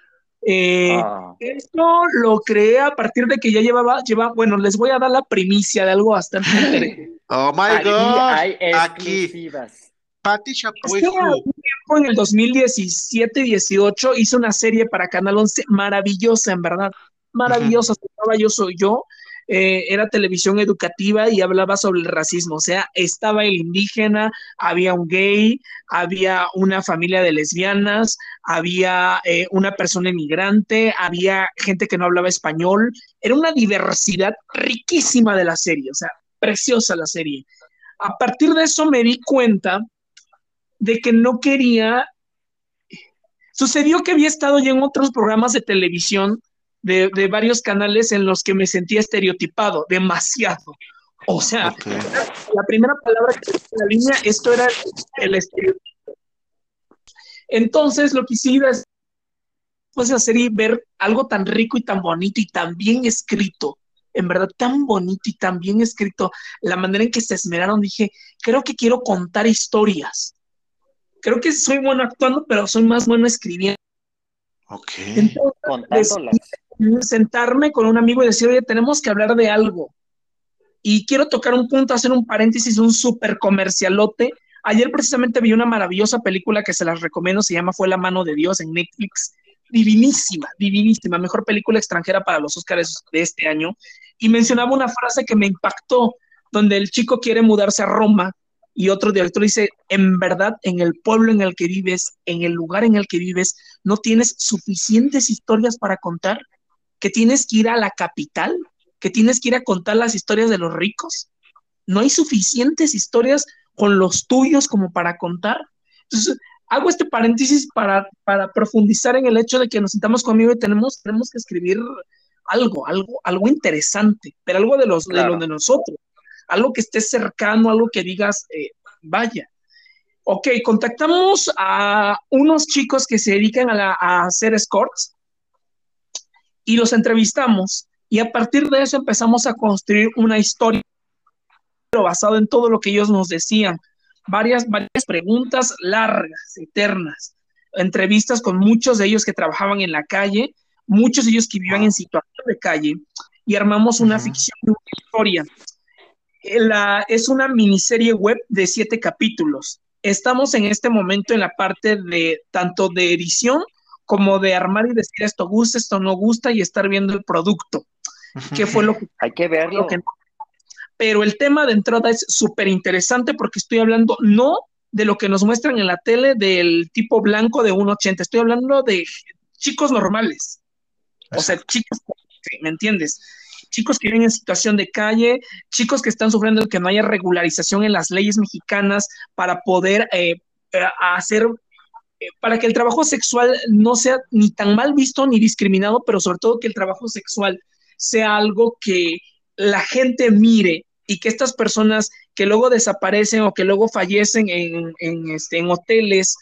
Eh, Ah, Esto lo creé a partir de que ya llevaba, lleva, bueno, les voy a dar la primicia de algo bastante interesante. Oh my God, hay aquí, exclusivas. Patti Chapoy, who? algún tiempo, en el 2017-18, hice una serie para Canal 11 maravillosa, en verdad, maravillosa. Se llamaba Yo Soy Yo. Eh, era televisión educativa y hablaba sobre el racismo. O sea, estaba el indígena, había un gay, había una familia de lesbianas, había eh, una persona inmigrante, había gente que no hablaba español. Era una diversidad riquísima de la serie, o sea, preciosa la serie. A partir de eso me di cuenta de que no quería Sucedió que había estado ya en otros programas de televisión de, de varios canales en los que me sentía estereotipado, demasiado. O sea, la primera palabra que en la línea, esto era el estereotipo. Entonces, lo que iba es pues hacer y ver algo tan rico y tan bonito y tan bien escrito, en verdad tan bonito y tan bien escrito, la manera en que se esmeraron, dije, creo que quiero contar historias. Creo que soy bueno actuando, pero soy más bueno escribiendo. Ok. Entonces, sentarme con un amigo y decir, oye, tenemos que hablar de algo. Y quiero tocar un punto, hacer un paréntesis, un súper comercialote. Ayer precisamente vi una maravillosa película que se las recomiendo, se llama Fue la mano de Dios en Netflix. Divinísima, divinísima, mejor película extranjera para los Oscars de este año. Y mencionaba una frase que me impactó, donde el chico quiere mudarse a Roma y otro director dice, en verdad, en el pueblo en el que vives, en el lugar en el que vives, no tienes suficientes historias para contar, que tienes que ir a la capital, que tienes que ir a contar las historias de los ricos. No hay suficientes historias con los tuyos como para contar. Entonces, hago este paréntesis para, para profundizar en el hecho de que nos sentamos conmigo y tenemos, tenemos que escribir algo, algo, algo interesante, pero algo de los, Claro. de, lo de nosotros, algo que esté cercano, algo que digas, eh, vaya. Ok, contactamos a unos chicos que se dedican a, la- a hacer escorts y los entrevistamos y a partir de eso empezamos a construir una historia basado en todo lo que ellos nos decían. Varias, varias preguntas largas, eternas, entrevistas con muchos de ellos que trabajaban en la calle, muchos de ellos que vivían en situación de calle y armamos una Ujú. ficción, una historia. La, es una miniserie web de siete capítulos. Estamos en este momento en la parte de tanto de edición como de armar y decir esto gusta, esto no gusta y estar viendo el producto. ¿Qué fue lo que Hay que verlo. lo que no. Pero el tema de entrada es súper interesante porque estoy hablando no de lo que nos muestran en la tele del tipo blanco de 1,80, estoy hablando de chicos normales. O sea, chicos, ¿me entiendes? Chicos que viven en situación de calle, chicos que están sufriendo que no haya regularización en las leyes mexicanas para poder eh, eh, hacer, eh, para que el trabajo sexual no sea ni tan mal visto ni discriminado, pero sobre todo que el trabajo sexual sea algo que la gente mire y que estas personas que luego desaparecen o que luego fallecen en, en, este, en hoteles,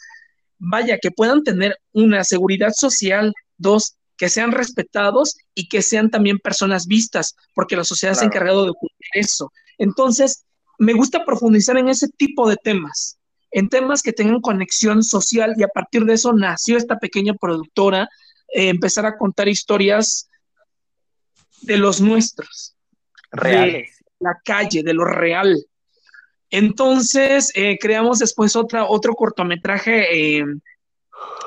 vaya, que puedan tener una seguridad social, dos, que sean respetados y que sean también personas vistas, porque la sociedad se ha encargado de ocultar eso. Entonces, me gusta profundizar en ese tipo de temas, en temas que tengan conexión social y a partir de eso nació esta pequeña productora, eh, empezar a contar historias de los nuestros, Reales. la calle, de lo real. Entonces, eh, creamos después otra, otro cortometraje eh,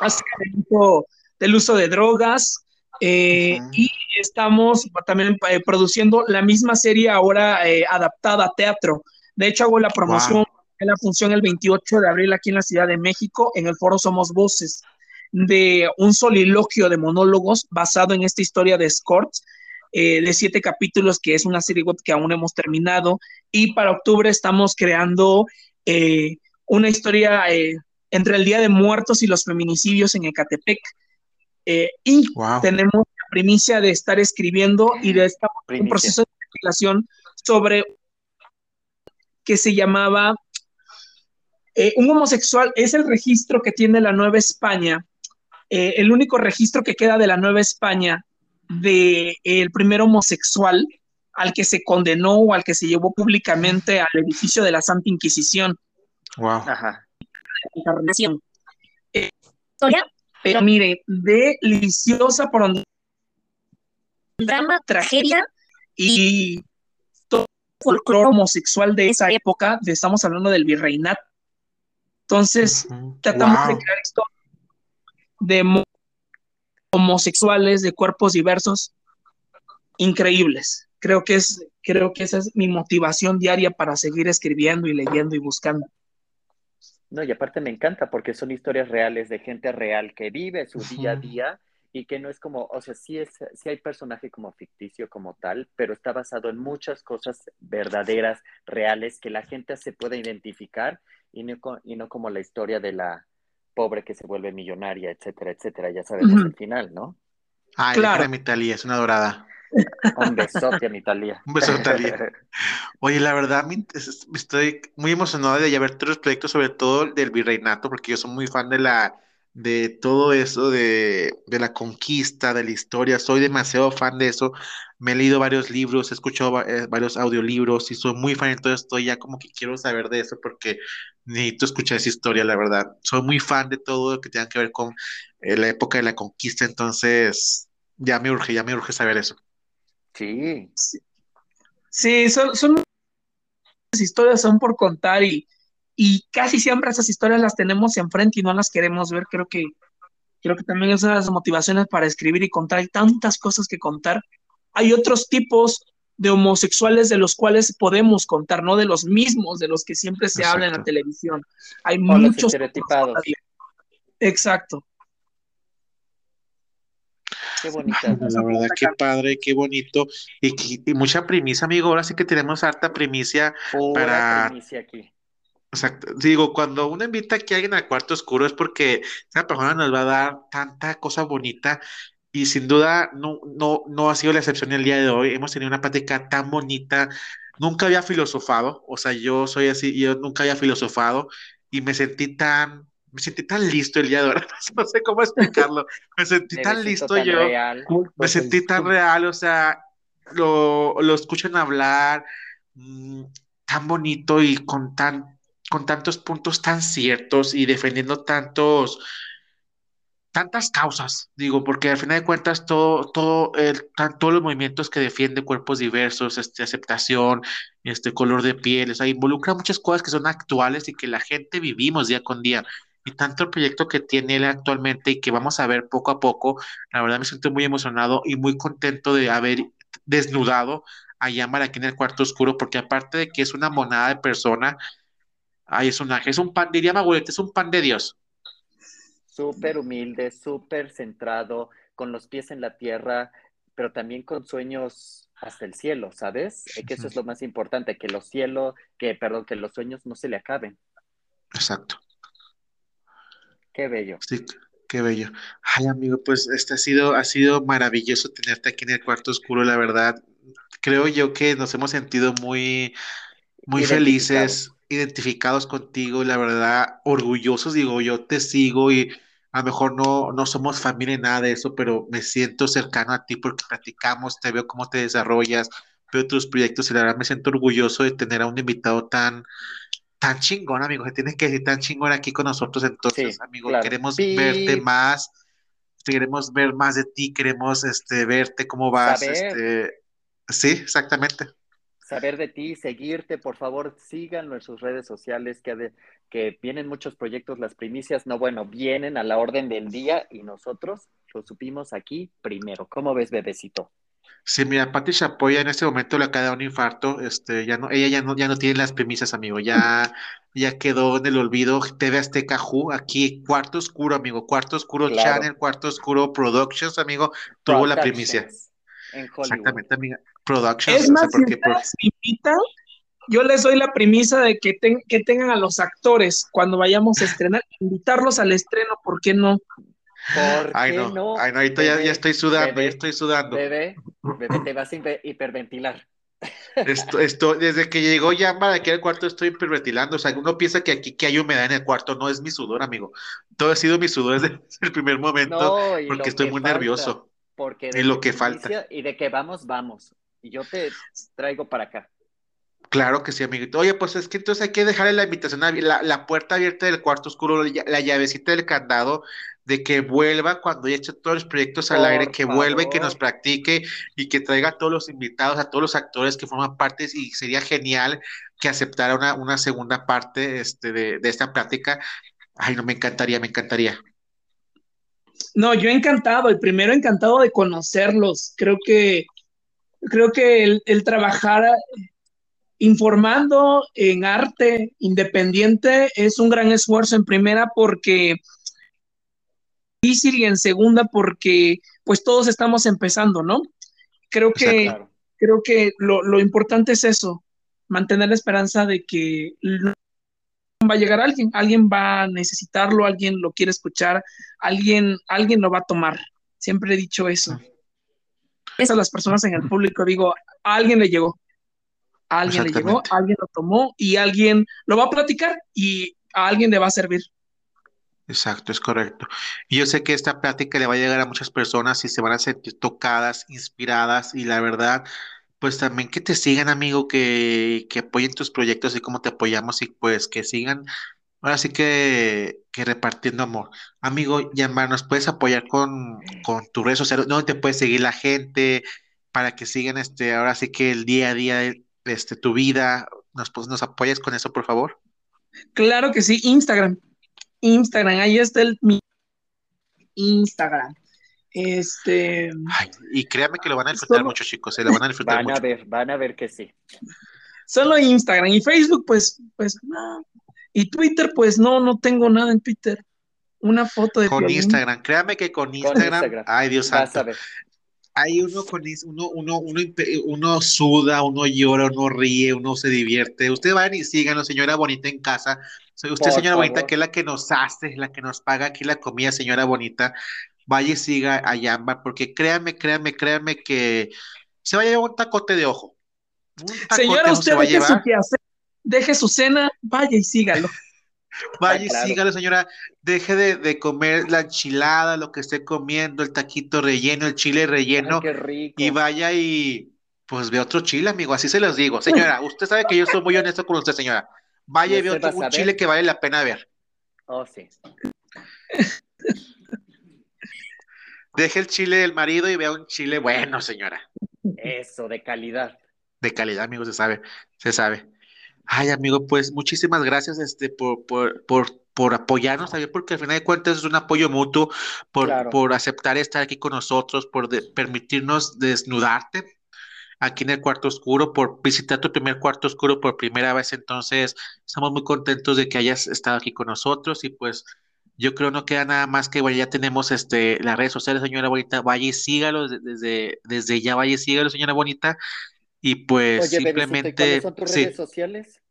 acerca del uso, del uso de drogas eh, y estamos también eh, produciendo la misma serie ahora eh, adaptada a teatro. De hecho, hago la promoción en la función el 28 de abril aquí en la Ciudad de México, en el foro Somos Voces, de un soliloquio de monólogos basado en esta historia de Scorts, eh, de siete capítulos, que es una serie web que aún hemos terminado. Y para octubre estamos creando eh, una historia entre el Día de Muertos y los feminicidios en Ecatepec. Eh, y Wow. tenemos la primicia de estar escribiendo y de estar en proceso de investigación sobre que se llamaba eh, un homosexual, es el registro que tiene la Nueva España, eh, el único registro que queda de la Nueva España de el primer homosexual al que se condenó o al que se llevó públicamente al edificio de la Santa Inquisición. Wow. Ajá. Eh, historia, pero mire, deliciosa por donde drama, tragedia y todo el folclore homosexual de esa época, de, estamos hablando del virreinato. Entonces, tratamos Wow. de crear historias de mo- homosexuales, de cuerpos diversos, increíbles. Creo que es, creo que esa es mi motivación diaria para seguir escribiendo y leyendo y buscando. No, y aparte me encanta porque son historias reales de gente real que vive su día a día y que no es como, o sea, sí, es, sí hay personaje como ficticio como tal, pero está basado en muchas cosas verdaderas, reales, que la gente se puede identificar y no, y no como la historia de la, pobre que se vuelve millonaria, etcétera, etcétera. Ya sabemos Ujú. el final, ¿no? Ay, Claro. Talía, es una dorada. Un besote a mi Talía. Un besote, Talía. Oye, la verdad, estoy muy emocionado de ya ver todos los proyectos, sobre todo del virreinato, porque yo soy muy fan de la, de todo eso, de, de la conquista, de la historia. Soy demasiado fan de eso. Me he leído varios libros, he escuchado eh, varios audiolibros y soy muy fan, entonces estoy ya como que quiero saber de eso porque necesito escuchar esa historia, la verdad. Soy muy fan de todo lo que tenga que ver con eh, la época de la conquista, entonces ya me urge, ya me urge saber eso. Sí, Sí, son, son historias, son por contar y, y casi siempre esas historias las tenemos enfrente y no las queremos ver. Creo que, creo que también es una de las motivaciones para escribir y contar. Hay tantas cosas que contar. Hay otros tipos de homosexuales de los cuales podemos contar, no de los mismos de los que siempre se habla en la televisión. Hay O los muchos estereotipados. Exacto. Qué bonita. La verdad, qué padre, qué bonito y, mucha primicia, amigo. Ahora sí que tenemos harta primicia. Pura Para- primicia aquí. Exacto. Digo, cuando uno invita aquí a alguien al cuarto oscuro es porque esa persona nos va a dar tanta cosa bonita y sin duda no, no, no ha sido la excepción el día de hoy. Hemos tenido una plática tan bonita. Nunca había filosofado, o sea, yo soy así, yo nunca había filosofado y me sentí tan, me sentí tan listo el día de hoy. No sé cómo explicarlo. Me sentí tan listo tan yo. real. Me sentí tan real, o sea, lo, lo escuchan hablar mm, tan bonito y con tan, con tantos puntos tan ciertos y defendiendo tantos, tantas causas, digo, porque al final de cuentas todo, todo el, tan- todos los movimientos que defiende cuerpos diversos, este, aceptación, este color de piel, o sea, involucra muchas cosas que son actuales y que la gente vivimos día con día. Y tanto el proyecto que tiene él actualmente y que vamos a ver poco a poco, la verdad me siento muy emocionado y muy contento de haber desnudado a Yamar aquí en el cuarto oscuro, porque aparte de que es una monada de persona, ay, es un ángel, es un pan, diría Maguete, es un pan de Dios. Súper humilde, súper centrado, con los pies en la tierra, pero también con sueños hasta el cielo, ¿sabes? Eh, Que eso es lo más importante, que los cielos, que, perdón, que los sueños no se le acaben. Exacto. Qué bello. Sí, qué bello. Ay, amigo, pues este ha sido, ha sido maravilloso tenerte aquí en el cuarto oscuro, la verdad. Creo yo que nos hemos sentido muy, muy felices, identificados contigo, la verdad, orgullosos, digo, yo te sigo y a lo mejor no, no somos familia ni nada de eso, pero me siento cercano a ti porque platicamos, te veo cómo te desarrollas, veo tus proyectos y la verdad me siento orgulloso de tener a un invitado tan, tan chingón, amigo, se tiene que decir tan chingón aquí con nosotros, entonces, Sí, amigo, claro. queremos verte más, queremos ver más de ti, queremos este, verte cómo vas, Saber. este, sí, exactamente. Saber de ti, seguirte, por favor, síganlo en sus redes sociales, que, de- que vienen muchos proyectos, las primicias, no, bueno, vienen a la orden del día y nosotros lo supimos aquí primero. ¿Cómo ves, bebecito? Sí, mira, Pati Chapoya en este momento le acaba de dar un infarto, este, ya no, ella ya no, ya no tiene las premisas, amigo, ya, ya quedó en el olvido. TV Azteca Ju, aquí, Cuarto Oscuro, amigo, Cuarto Oscuro Claro. Channel, Cuarto Oscuro Productions, amigo, tuvo la primicia. Productions En Hollywood. Exactamente, amiga. Productions, Es o sea, más, si porque por- ustedes me invitan, yo les doy la premisa de que, ten- que tengan a los actores cuando vayamos a estrenar, invitarlos al estreno, ¿por qué no? ¿Por Ay, qué no, no? ay, no, ahorita ya, Bebé, ya estoy sudando, bebé, ya estoy sudando. Bebé, bebé, te vas a hiper- hiperventilar. Esto, esto, desde que llegó Yamba aquí al cuarto estoy hiperventilando. O sea, uno piensa que aquí que hay humedad en el cuarto, no es mi sudor, amigo. Todo ha sido mi sudor desde el primer momento, No, y porque estoy muy falta, nervioso. Porque Y de lo que falta. Y de que vamos, vamos. Y yo te traigo para acá. Claro que sí, amiguito. Oye, pues es que entonces hay que dejarle la invitación, la, la puerta abierta del cuarto oscuro, la llavecita del candado, de que vuelva cuando ya eche todos los proyectos al aire, que vuelva y que nos practique y que traiga a todos los invitados, a todos los actores que forman parte y sería genial que aceptara una, una segunda parte este, de, de esta plática. Ay, no, me encantaría, me encantaría. No, yo encantado, el primero encantado de conocerlos. Creo que, creo que el, el trabajar informando en arte independiente es un gran esfuerzo en primera porque difícil y en segunda porque pues todos estamos empezando, ¿no? Creo que, Claro. creo que lo, lo importante es eso, mantener la esperanza de que va a llegar alguien, alguien va a necesitarlo, alguien lo quiere escuchar, alguien, alguien lo va a tomar. Siempre he dicho eso. Esas las personas en el público, digo, a alguien le llegó, a alguien le llegó, alguien lo tomó y alguien lo va a platicar y a alguien le va a servir. Exacto, es correcto. Y yo sé que esta plática le va a llegar a muchas personas y se van a sentir tocadas, inspiradas y la verdad, pues también que te sigan, amigo, que, que apoyen tus proyectos y cómo te apoyamos y pues que sigan, ahora sí que, que repartiendo amor. Amigo, Yamar, ¿nos puedes apoyar con, con tus redes sociales? ¿Dónde te puede seguir la gente para que sigan este, ahora sí que el día a día de este, tu vida? ¿Nos, pues, nos apoyas con eso, por favor? Claro que sí, Instagram. Instagram, ahí está el mi Instagram. Este. y créanme que lo van a disfrutar mucho, chicos, se lo van a disfrutar van mucho. a ver, van a ver que sí. Solo Instagram y Facebook, pues, pues no. Y Twitter, pues no, no tengo nada en Twitter. Una foto de Con Piolín. Instagram, créanme que con Instagram, Instagram. ay Dios Vas santo, a ver. Ahí uno, con uno, uno, uno, uno suda, uno llora, uno ríe, uno se divierte. Ustedes vayan y síganlo, señora bonita en casa. Soy usted, Por señora bonita, que es la que nos hace, la que nos paga aquí la comida, señora bonita. Vaya y siga a Yamba, porque créanme, créanme, créanme que se va a llevar un tacote de ojo. Tacote Señora, usted se va a deje su quehacer, deje su cena, vaya y sígalo. Vaya y claro. sígalo, señora. Deje de, de comer la enchilada, lo que esté comiendo, el taquito relleno, el chile Ay, relleno. qué rico. y vaya y pues ve otro chile, amigo, así se los digo. Señora, usted sabe que yo soy muy honesto con usted, señora. Vaya ¿Y ve otro, un chile que vale la pena ver. Oh, sí. Deje el chile del marido y vea un chile bueno, señora. Eso, de calidad. De calidad, amigo, se sabe, se sabe. Ay, amigo, pues muchísimas gracias este, por, por, por, por apoyarnos también, porque al final de cuentas es un apoyo mutuo, por, Claro. por aceptar estar aquí con nosotros, por de- permitirnos desnudarte aquí en el cuarto oscuro, por visitar tu primer cuarto oscuro por primera vez. Entonces, estamos muy contentos de que hayas estado aquí con nosotros y pues yo creo no queda nada más que, bueno, ya tenemos este, las redes sociales, señora bonita, vaya y sígalo de- desde, desde ya, vaya y sígalo, señora bonita. Y pues Oye, Bebecito, ¿y simplemente, cuáles son tus sí. redes sociales?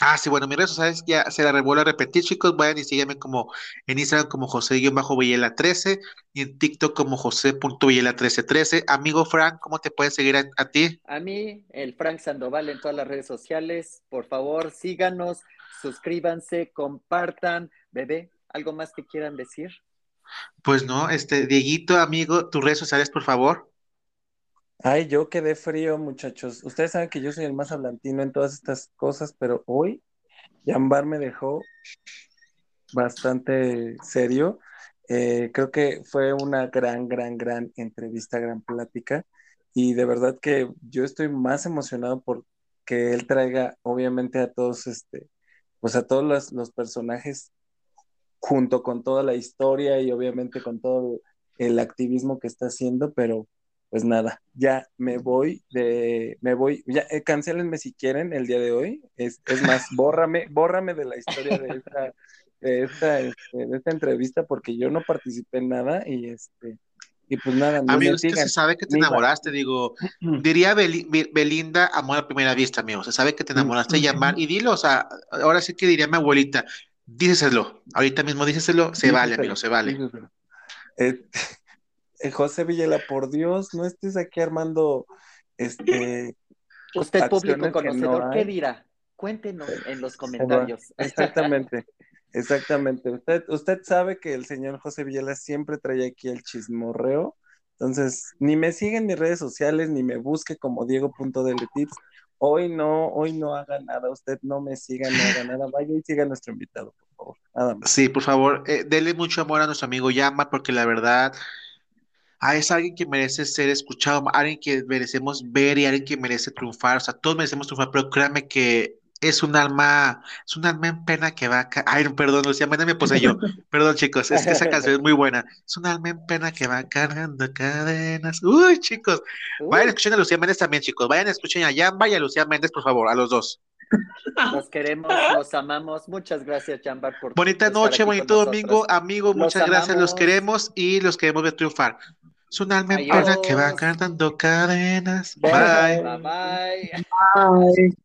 Ah, sí, bueno, mis redes sociales ya se la revuelvo a repetir, chicos. Vayan y síganme como en Instagram como José-Villela13 y en TikTok como José.villela1313. Amigo Frank, ¿cómo te puedes seguir a, a ti? A mí, el Frank Sandoval en todas las redes sociales. Por favor, síganos, suscríbanse, compartan. Bebé, ¿algo más que quieran decir? Pues no, este, Dieguito, amigo, tus redes sociales, por favor. Ay, yo quedé frío, muchachos. Ustedes saben que yo soy el más hablantino en todas estas cosas, pero hoy Yambar me dejó bastante serio. Eh, creo que fue una gran, gran, gran entrevista, gran plática. Y de verdad que yo estoy más emocionado por que él traiga, obviamente, a todos, este, pues a todos los, los personajes junto con toda la historia y obviamente con todo el activismo que está haciendo, pero pues nada, ya me voy de, me voy, ya, eh, cancelenme si quieren el día de hoy, es, es más, bórrame, bórrame de la historia de esta, de esta, este, de esta entrevista porque yo no participé en nada y este, y pues nada, ni Amigo, me es que se sabe que te enamoraste, digo, diría Beli- Be- Belinda, amor a primera vista, amigo. Se sabe que te enamoraste de llamar y dilo, o sea, ahora sí que diría mi abuelita, díceselo, ahorita mismo díceselo, se vale, amigo, se vale. Eh, eh, José Villela, por Dios, no estés aquí armando este Usted, público acciones que no conocedor, ¿qué dirá? Cuéntenos en los comentarios. Exactamente, exactamente. Usted, usted sabe que el señor José Villela siempre trae aquí el chismorreo. Entonces, ni me sigue en mis redes sociales, ni me busque como Diego.deletips. Hoy no, hoy no haga nada. Usted no me siga, no haga nada. Vaya y siga a nuestro invitado, por favor. Nada más. Sí, por favor, eh, denle mucho amor a nuestro amigo Yama, porque la verdad, ah, es alguien que merece ser escuchado, alguien que merecemos ver y alguien que merece triunfar. O sea, todos merecemos triunfar, pero créanme que es un alma, es un alma en pena que va a ca- Ay, perdón, Lucía Méndez me poseyó. Perdón, chicos, es que esa canción es muy buena. Es un alma en pena que va cargando cadenas. Uy, chicos, vayan escuchar a Lucía Méndez también, chicos. Vayan a escuchar a Yamba y a Lucía Méndez, por favor, a los dos. los queremos, los amamos. Muchas gracias, Jambar, por Bonita noche, bonito domingo, amigos, Los muchas gracias, los queremos y los queremos ver triunfar. Es un alma en pena que va cargando cadenas. Bye, Bye. bye. bye.